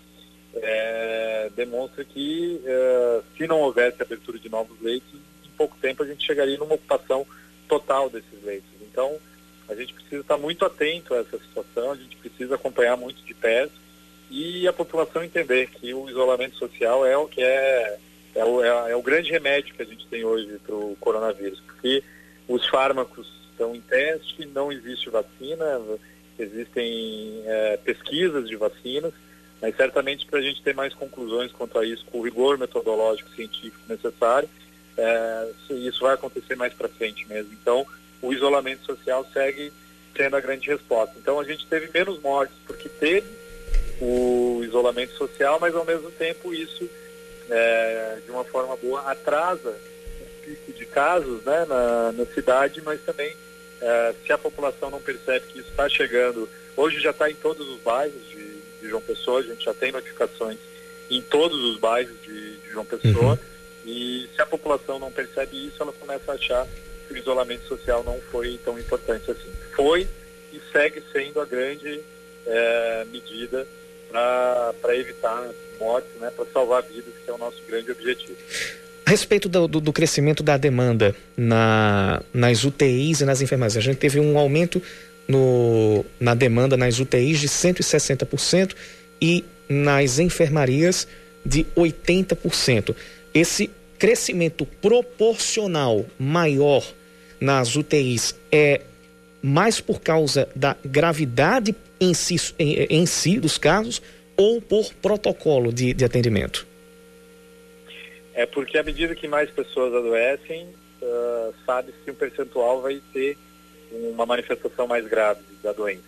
é, demonstra que é, se não houvesse abertura de novos leitos, em pouco tempo a gente chegaria numa ocupação total desses leitos. Então, a gente precisa estar muito atento a essa situação, a gente precisa acompanhar muito de perto e a população entender que o isolamento social é o que é, é o, é, é o grande remédio que a gente tem hoje para o coronavírus, porque os fármacos estão em teste, não existe vacina, existem é, pesquisas de vacinas, mas certamente para a gente ter mais conclusões quanto a isso, com o rigor metodológico científico necessário, é, isso vai acontecer mais para frente mesmo. Então, o isolamento social segue sendo a grande resposta. Então, a gente teve menos mortes porque teve o isolamento social, mas ao mesmo tempo isso, é, de uma forma boa, atrasa pico de casos né, na, na cidade, mas também é, se a população não percebe que isso está chegando, hoje já está em todos os bairros de, de, João Pessoa, a gente já tem notificações em todos os bairros de, de João Pessoa, uhum. e se a população não percebe isso, ela começa a achar que o isolamento social não foi tão importante assim. Foi e segue sendo a grande é, medida para evitar mortes, né, para salvar vidas, que é o nosso grande objetivo. A respeito do, do, do crescimento da demanda na, nas UTIs e nas enfermarias, a gente teve um aumento no, na demanda nas UTIs de 160% e nas enfermarias de 80%. Esse crescimento proporcional maior nas UTIs é mais por causa da gravidade em si, em, em si dos casos ou por protocolo de, de atendimento? É porque à medida que mais pessoas adoecem, uh, sabe se um percentual vai ter uma manifestação mais grave da doença.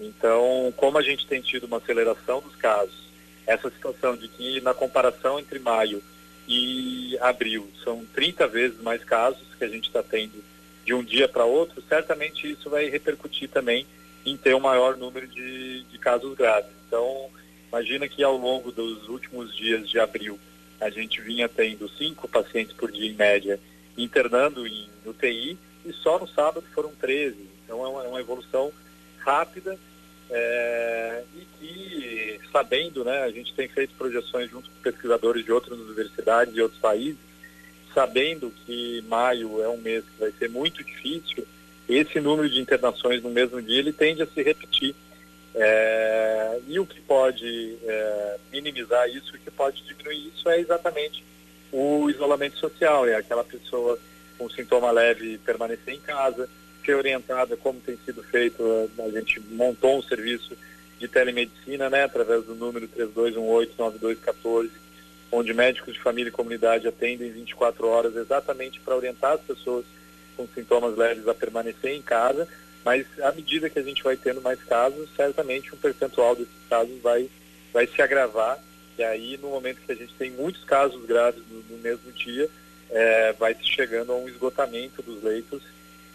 Então, como a gente tem tido uma aceleração dos casos, essa situação de que na comparação entre maio e abril são 30 vezes mais casos que a gente está tendo de um dia para outro, certamente isso vai repercutir também em ter um maior número de, de casos graves. Então, imagina que ao longo dos últimos dias de abril, a gente vinha tendo cinco pacientes por dia em média internando em UTI e só no sábado foram 13. Então é uma, é uma evolução rápida é, e que, sabendo, né, a gente tem feito projeções junto com pesquisadores de outras universidades e outros países, sabendo que maio é um mês que vai ser muito difícil, esse número de internações no mesmo dia ele tende a se repetir. É, e o que pode é, minimizar isso, o que pode diminuir isso é exatamente o isolamento social, é aquela pessoa com sintoma leve permanecer em casa, ser orientada como tem sido feito, a gente montou um serviço de telemedicina, né, através do número 3218-9214, onde médicos de família e comunidade atendem 24 horas exatamente para orientar as pessoas com sintomas leves a permanecer em casa, mas à medida que a gente vai tendo mais casos, certamente um percentual desses casos vai, vai se agravar. E aí, no momento que a gente tem muitos casos graves no, no mesmo dia, é, vai se chegando a um esgotamento dos leitos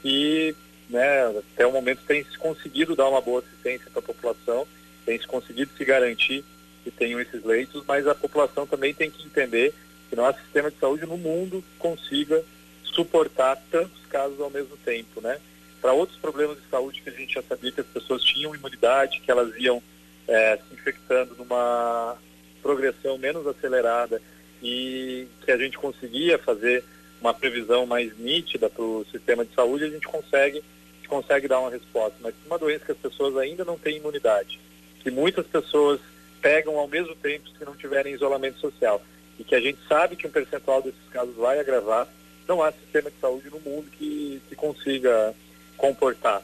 e né, até o momento tem se conseguido dar uma boa assistência para a população, tem se conseguido se garantir que tenham esses leitos, mas a população também tem que entender que nosso sistema de saúde no mundo consiga suportar tantos casos ao mesmo tempo, né? Para outros problemas de saúde que a gente já sabia que as pessoas tinham imunidade, que elas iam é, se infectando numa progressão menos acelerada e que a gente conseguia fazer uma previsão mais nítida para o sistema de saúde, a gente consegue, consegue dar uma resposta. Mas uma doença que as pessoas ainda não têm imunidade, que muitas pessoas pegam ao mesmo tempo se não tiverem isolamento social, e que a gente sabe que um percentual desses casos vai agravar, não há sistema de saúde no mundo que, que consiga comportar.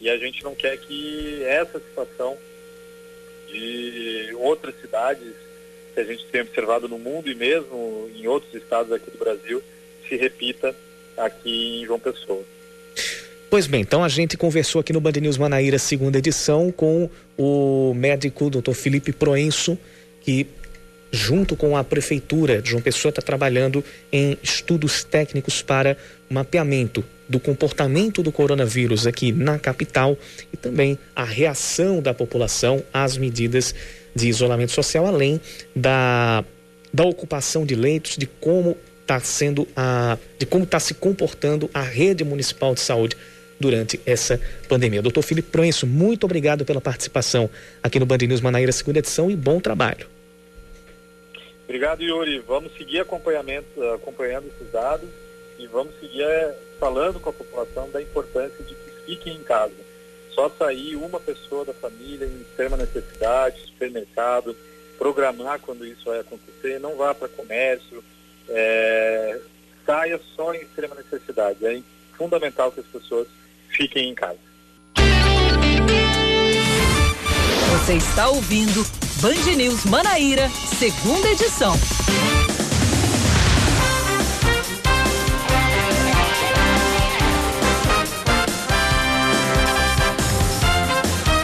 E a gente não quer que essa situação de outras cidades que a gente tem observado no mundo e mesmo em outros estados aqui do Brasil se repita aqui em João Pessoa. Pois bem, então a gente conversou aqui no Band News Manaíra, segunda edição, com o médico Dr. Felipe Proenço, que junto com a prefeitura de João Pessoa está trabalhando em estudos técnicos para mapeamento do comportamento do coronavírus aqui na capital e também a reação da população às medidas de isolamento social, além da, da ocupação de leitos, de como está sendo a, de como está se comportando a rede municipal de saúde durante essa pandemia. Doutor Felipe Proenço, muito obrigado pela participação aqui no Band News Manaíra, segunda edição, e bom trabalho. Obrigado, Yuri. Vamos seguir acompanhamento, acompanhando esses dados e vamos seguir é, falando com a população da importância de que fiquem em casa. só sair uma pessoa da família em extrema necessidade, supermercado, programar quando isso vai acontecer, não vá para comércio, é, saia só em extrema necessidade. É fundamental que as pessoas fiquem em casa. Você está ouvindo Band News Manaíra, segunda edição.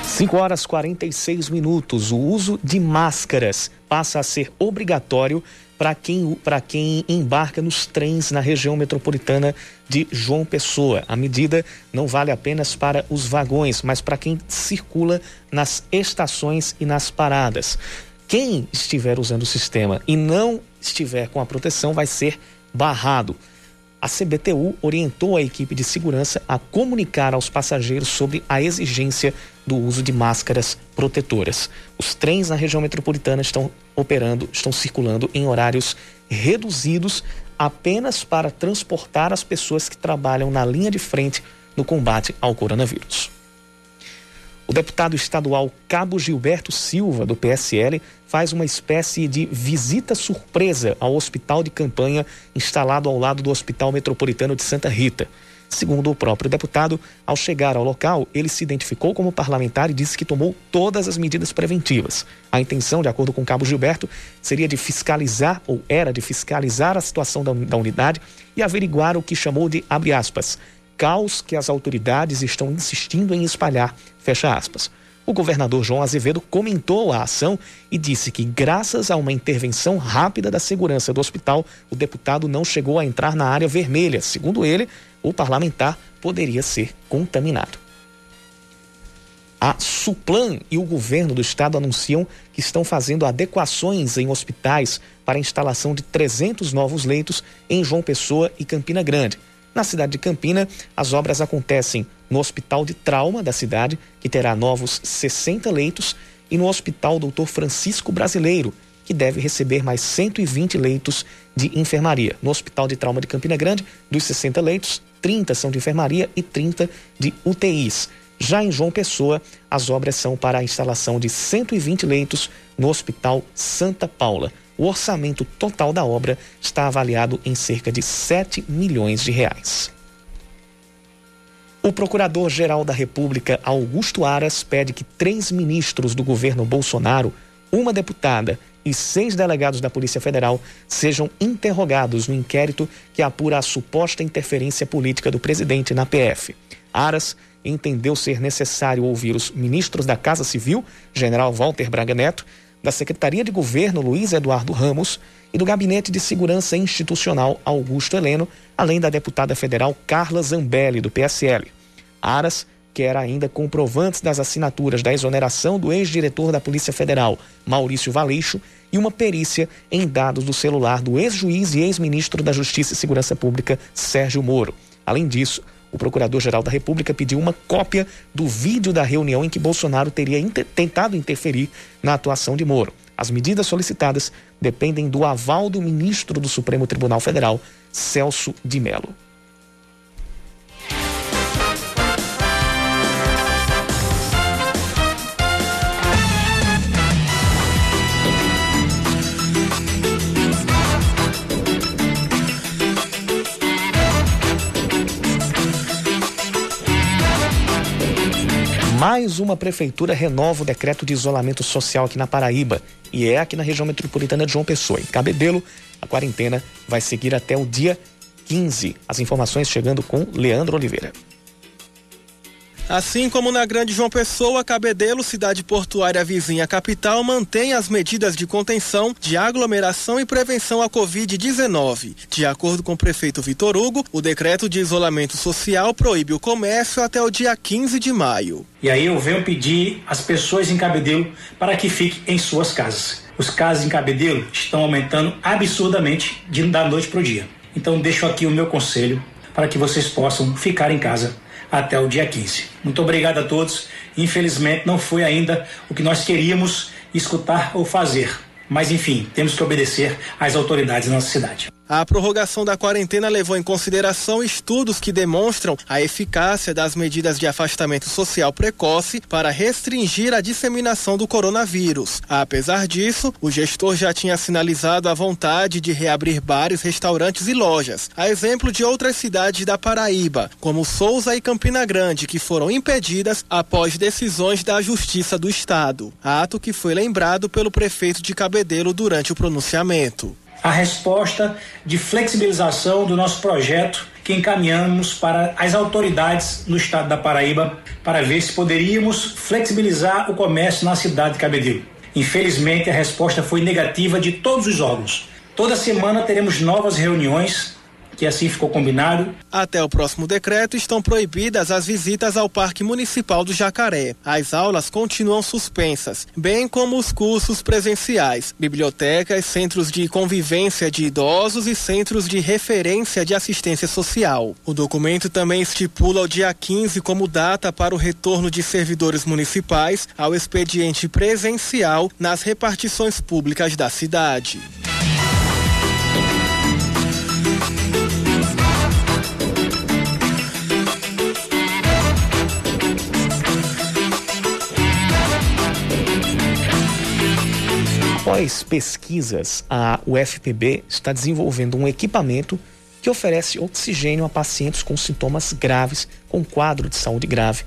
5 horas 46 minutos. O uso de máscaras passa a ser obrigatório para quem, quem embarca nos trens na região metropolitana de João Pessoa. A medida não vale apenas para os vagões, mas para quem circula nas estações e nas paradas. Quem estiver usando o sistema e não estiver com a proteção vai ser barrado a CBTU orientou a equipe de segurança a comunicar aos passageiros sobre a exigência do uso de máscaras protetoras. Os trens na região metropolitana estão operando, estão circulando em horários reduzidos apenas para transportar as pessoas que trabalham na linha de frente no combate ao coronavírus. O deputado estadual Cabo Gilberto Silva, do PSL, faz uma espécie de visita surpresa ao hospital de campanha instalado ao lado do Hospital Metropolitano de Santa Rita. Segundo o próprio deputado, ao chegar ao local, ele se identificou como parlamentar e disse que tomou todas as medidas preventivas. A intenção, de acordo com Cabo Gilberto, seria de fiscalizar, ou era de fiscalizar a situação da, da unidade e averiguar o que chamou de, abre aspas, caos que as autoridades estão insistindo em espalhar, fecha aspas. O governador João Azevedo comentou a ação e disse que, graças a uma intervenção rápida da segurança do hospital, o deputado não chegou a entrar na área vermelha. Segundo ele, o parlamentar poderia ser contaminado. A Suplan e o governo do estado anunciam que estão fazendo adequações em hospitais para a instalação de 300 novos leitos em João Pessoa e Campina Grande. Na cidade de Campina, as obras acontecem no Hospital de Trauma da cidade, que terá novos 60 leitos, e no Hospital Doutor Francisco Brasileiro, que deve receber mais 120 leitos de enfermaria. No Hospital de Trauma de Campina Grande, dos 60 leitos, 30 são de enfermaria e 30 de UTIs. Já em João Pessoa, as obras são para a instalação de 120 leitos no Hospital Santa Paula. O orçamento total da obra está avaliado em cerca de 7 milhões de reais. O Procurador-Geral da República, Augusto Aras, pede que três ministros do governo Bolsonaro, uma deputada e seis delegados da Polícia Federal sejam interrogados no inquérito que apura a suposta interferência política do presidente na PF. Aras entendeu ser necessário ouvir os ministros da Casa Civil, general Walter Braga Neto, da Secretaria de Governo Luiz Eduardo Ramos e do Gabinete de Segurança Institucional Augusto Heleno, além da deputada federal Carla Zambelli, do PSL. Aras quer ainda comprovantes das assinaturas da exoneração do ex-diretor da Polícia Federal, Maurício Valeixo, e uma perícia em dados do celular do ex-juiz e ex-ministro da Justiça e Segurança Pública, Sérgio Moro. Além disso, o Procurador-Geral da República pediu uma cópia do vídeo da reunião em que Bolsonaro teria inter tentado interferir na atuação de Moro. As medidas solicitadas dependem do aval do ministro do Supremo Tribunal Federal, Celso de Mello. Mais uma prefeitura renova o decreto de isolamento social aqui na Paraíba e é aqui na região metropolitana de João Pessoa. Em Cabedelo, a quarentena vai seguir até o dia 15. As informações chegando com Leandro Oliveira. Assim como na Grande João Pessoa, Cabedelo, cidade portuária vizinha à capital, mantém as medidas de contenção, de aglomeração e prevenção à Covid-19. De acordo com o prefeito Vitor Hugo, o decreto de isolamento social proíbe o comércio até o dia 15 de maio. E aí eu venho pedir às pessoas em Cabedelo para que fiquem em suas casas. Os casos em Cabedelo estão aumentando absurdamente de da noite para o dia. Então deixo aqui o meu conselho para que vocês possam ficar em casa até o dia 15. Muito obrigado a todos. Infelizmente não foi ainda o que nós queríamos escutar ou fazer. Mas enfim, temos que obedecer às autoridades da nossa cidade. A prorrogação da quarentena levou em consideração estudos que demonstram a eficácia das medidas de afastamento social precoce para restringir a disseminação do coronavírus. Apesar disso, o gestor já tinha sinalizado a vontade de reabrir bares, restaurantes e lojas, a exemplo de outras cidades da Paraíba, como Souza e Campina Grande, que foram impedidas após decisões da Justiça do Estado. Ato que foi lembrado pelo prefeito de Cabedelo durante o pronunciamento a resposta de flexibilização do nosso projeto que encaminhamos para as autoridades no estado da Paraíba para ver se poderíamos flexibilizar o comércio na cidade de Cabedelo. Infelizmente, a resposta foi negativa de todos os órgãos. Toda semana teremos novas reuniões que assim ficou combinado. Até o próximo decreto estão proibidas as visitas ao Parque Municipal do Jacaré. As aulas continuam suspensas, bem como os cursos presenciais, bibliotecas, centros de convivência de idosos e centros de referência de assistência social. O documento também estipula o dia 15 como data para o retorno de servidores municipais ao expediente presencial nas repartições públicas da cidade. Após pesquisas, a UFPB está desenvolvendo um equipamento que oferece oxigênio a pacientes com sintomas graves, com quadro de saúde grave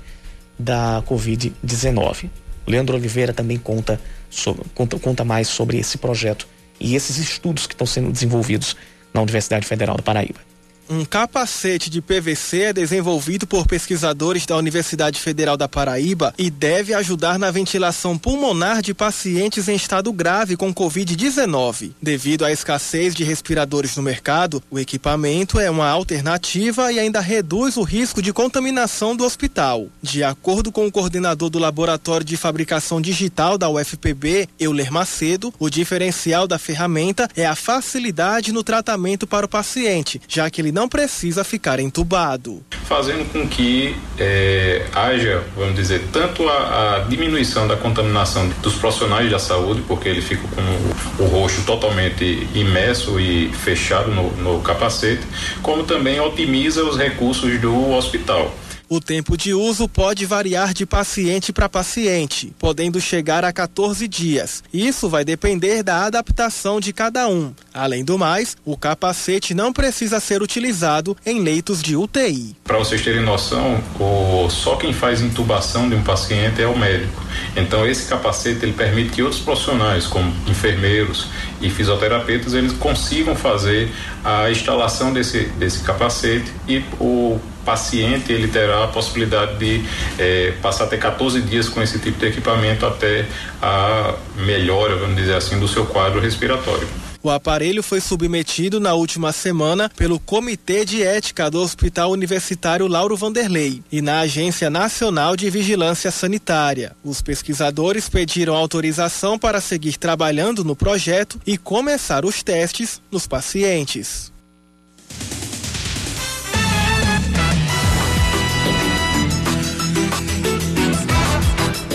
da Covid-19. Leandro Oliveira também conta, sobre, conta, conta mais sobre esse projeto e esses estudos que estão sendo desenvolvidos na Universidade Federal da Paraíba. Um capacete de PVC é desenvolvido por pesquisadores da Universidade Federal da Paraíba e deve ajudar na ventilação pulmonar de pacientes em estado grave com Covid-19. Devido à escassez de respiradores no mercado, o equipamento é uma alternativa e ainda reduz o risco de contaminação do hospital. De acordo com o coordenador do Laboratório de Fabricação Digital da UFPB, Euler Macedo, o diferencial da ferramenta é a facilidade no tratamento para o paciente, já que ele não precisa ficar entubado. Fazendo com que é, haja, vamos dizer, tanto a, a, diminuição da contaminação dos profissionais da saúde, porque ele fica com o, rosto totalmente imerso e fechado no, no capacete, como também otimiza os recursos do hospital. O tempo de uso pode variar de paciente para paciente, podendo chegar a 14 dias. Isso vai depender da adaptação de cada um. Além do mais, o capacete não precisa ser utilizado em leitos de UTI. Para vocês terem noção, o... só quem faz intubação de um paciente é o médico. Então esse capacete ele permite que outros profissionais, como enfermeiros e fisioterapeutas, eles consigam fazer a instalação desse, desse capacete e o paciente ele terá a possibilidade de é, passar até 14 dias com esse tipo de equipamento até a melhora, vamos dizer assim, do seu quadro respiratório. O aparelho foi submetido na última semana pelo Comitê de Ética do Hospital Universitário Lauro Vanderlei e na Agência Nacional de Vigilância Sanitária. Os pesquisadores pediram autorização para seguir trabalhando no projeto e começar os testes nos pacientes.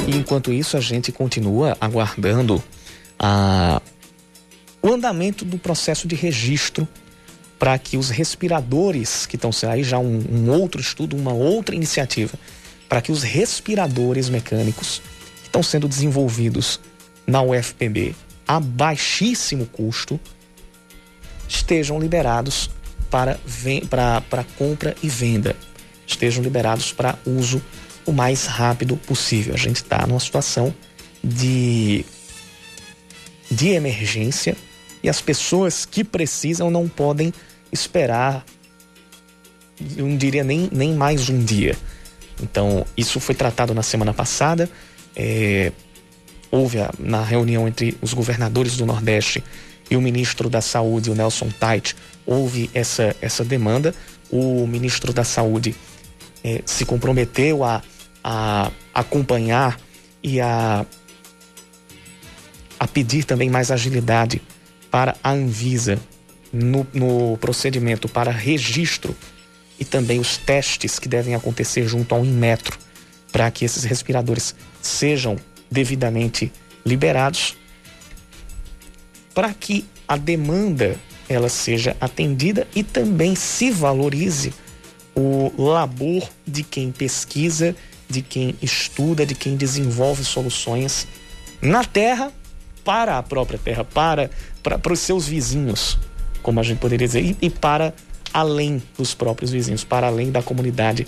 Enquanto isso, a gente continua aguardando a, o andamento do processo de registro para que os respiradores, que estão aí já um, um outro estudo, uma outra iniciativa, para que os respiradores mecânicos que estão sendo desenvolvidos na UFPB a baixíssimo custo estejam liberados para, para, para compra e venda, estejam liberados para uso o mais rápido possível. A gente está numa situação de, de emergência e as pessoas que precisam não podem esperar, eu não diria nem, nem mais um dia. Então, isso foi tratado na semana passada. É, houve a, na reunião entre os governadores do Nordeste e o ministro da Saúde, o Nelson Tait, houve essa, essa demanda. O ministro da Saúde é, se comprometeu a, a acompanhar e a, a pedir também mais agilidade para a Anvisa no, no procedimento para registro e também os testes que devem acontecer junto ao Inmetro para que esses respiradores sejam devidamente liberados para que a demanda ela seja atendida e também se valorize o labor de quem pesquisa, de quem estuda, de quem desenvolve soluções na terra para a própria terra, para, para, os seus vizinhos, como a gente poderia dizer, e, e para além dos próprios vizinhos, para além da comunidade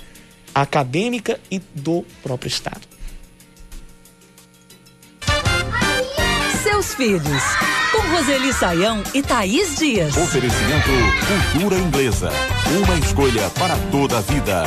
acadêmica e do próprio Estado. Seus filhos, com Roseli Saião e Thaís Dias. Oferecimento Cultura Inglesa. Uma escolha para toda a vida.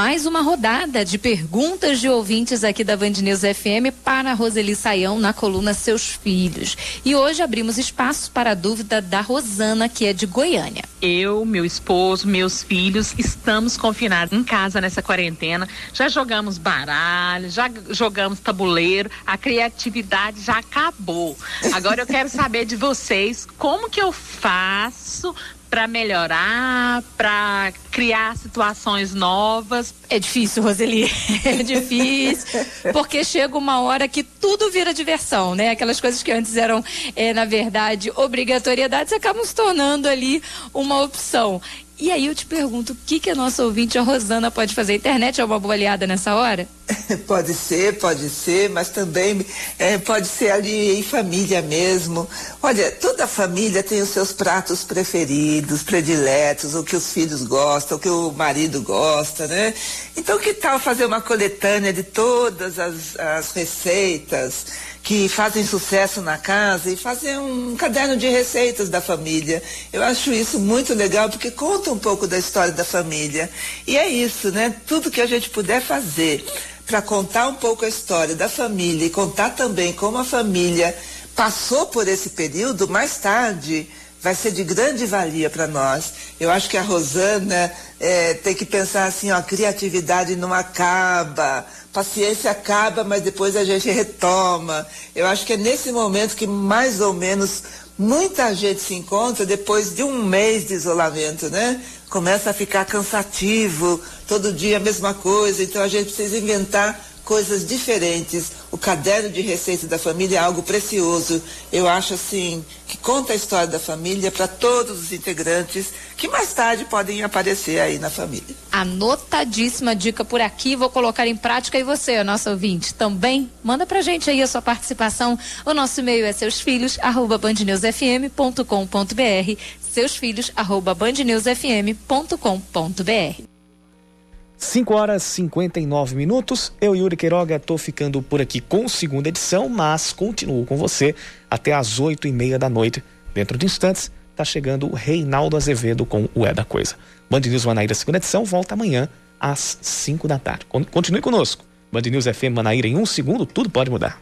Mais uma rodada de perguntas de ouvintes aqui da Band News FM para Roseli Saião na coluna Seus Filhos. E hoje abrimos espaço para a dúvida da Rosana, que é de Goiânia. Eu, meu esposo, meus filhos estamos confinados em casa nessa quarentena. Já jogamos baralho, já jogamos tabuleiro, a criatividade já acabou. Agora eu quero saber de vocês como que eu faço para melhorar, para criar situações novas. É difícil, Roseli. [LAUGHS] É difícil, porque chega uma hora que tudo vira diversão, né? Aquelas coisas que antes eram, é, na verdade, obrigatoriedades acabam se tornando ali uma opção. E aí eu te pergunto, o que, que a nossa ouvinte, a Rosana, pode fazer? A internet é uma boa aliada nessa hora? [LAUGHS] pode ser, pode ser, mas também é, pode ser ali em família mesmo. Olha, toda família tem os seus pratos preferidos, prediletos, o que os filhos gostam, o que o marido gosta, né? Então que tal fazer uma coletânea de todas as, as receitas? Que fazem sucesso na casa e fazer um caderno de receitas da família. Eu acho isso muito legal porque conta um pouco da história da família. E é isso, né? Tudo que a gente puder fazer para contar um pouco a história da família e contar também como a família passou por esse período mais tarde vai ser de grande valia para nós. Eu acho que a Rosana é, tem que pensar assim, ó, a criatividade não acaba, paciência acaba, mas depois a gente [LAUGHS] retoma. Eu acho que é nesse momento que mais ou menos muita gente se encontra depois de um mês de isolamento, né? Começa a ficar cansativo, todo dia a mesma coisa, então a gente precisa inventar coisas diferentes. O caderno de receitas da família é algo precioso. Eu acho assim que conta a história da família para todos os integrantes que mais tarde podem aparecer aí na família. Anotadíssima dica por aqui, vou colocar em prática e você, nosso ouvinte, também manda pra gente aí a sua participação. O nosso e-mail é seusfilhos@bandnewsfm.com.br, seusfilhos@bandnewsfm.com.br. 5 horas e 59 minutos. Eu, Yuri Queiroga, estou ficando por aqui com segunda edição, mas continuo com você até às 8 e meia da noite. Dentro de instantes, está chegando o Reinaldo Azevedo com o É da Coisa. Band News Manaíra, segunda edição, volta amanhã às 5 da tarde. Continue conosco. Band News FM Manaíra, em um segundo, tudo pode mudar.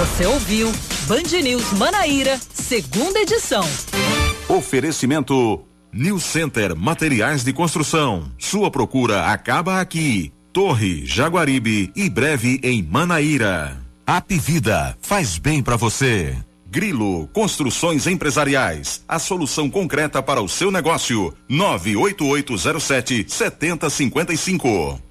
Você ouviu Band News Manaíra, segunda edição. Oferecimento New Center Materiais de Construção. Sua procura acaba aqui. Torre, Jaguaribe e breve em Manaíra. Apivida faz bem para você. Grilo Construções Empresariais. A solução concreta para o seu negócio. 98807 7055.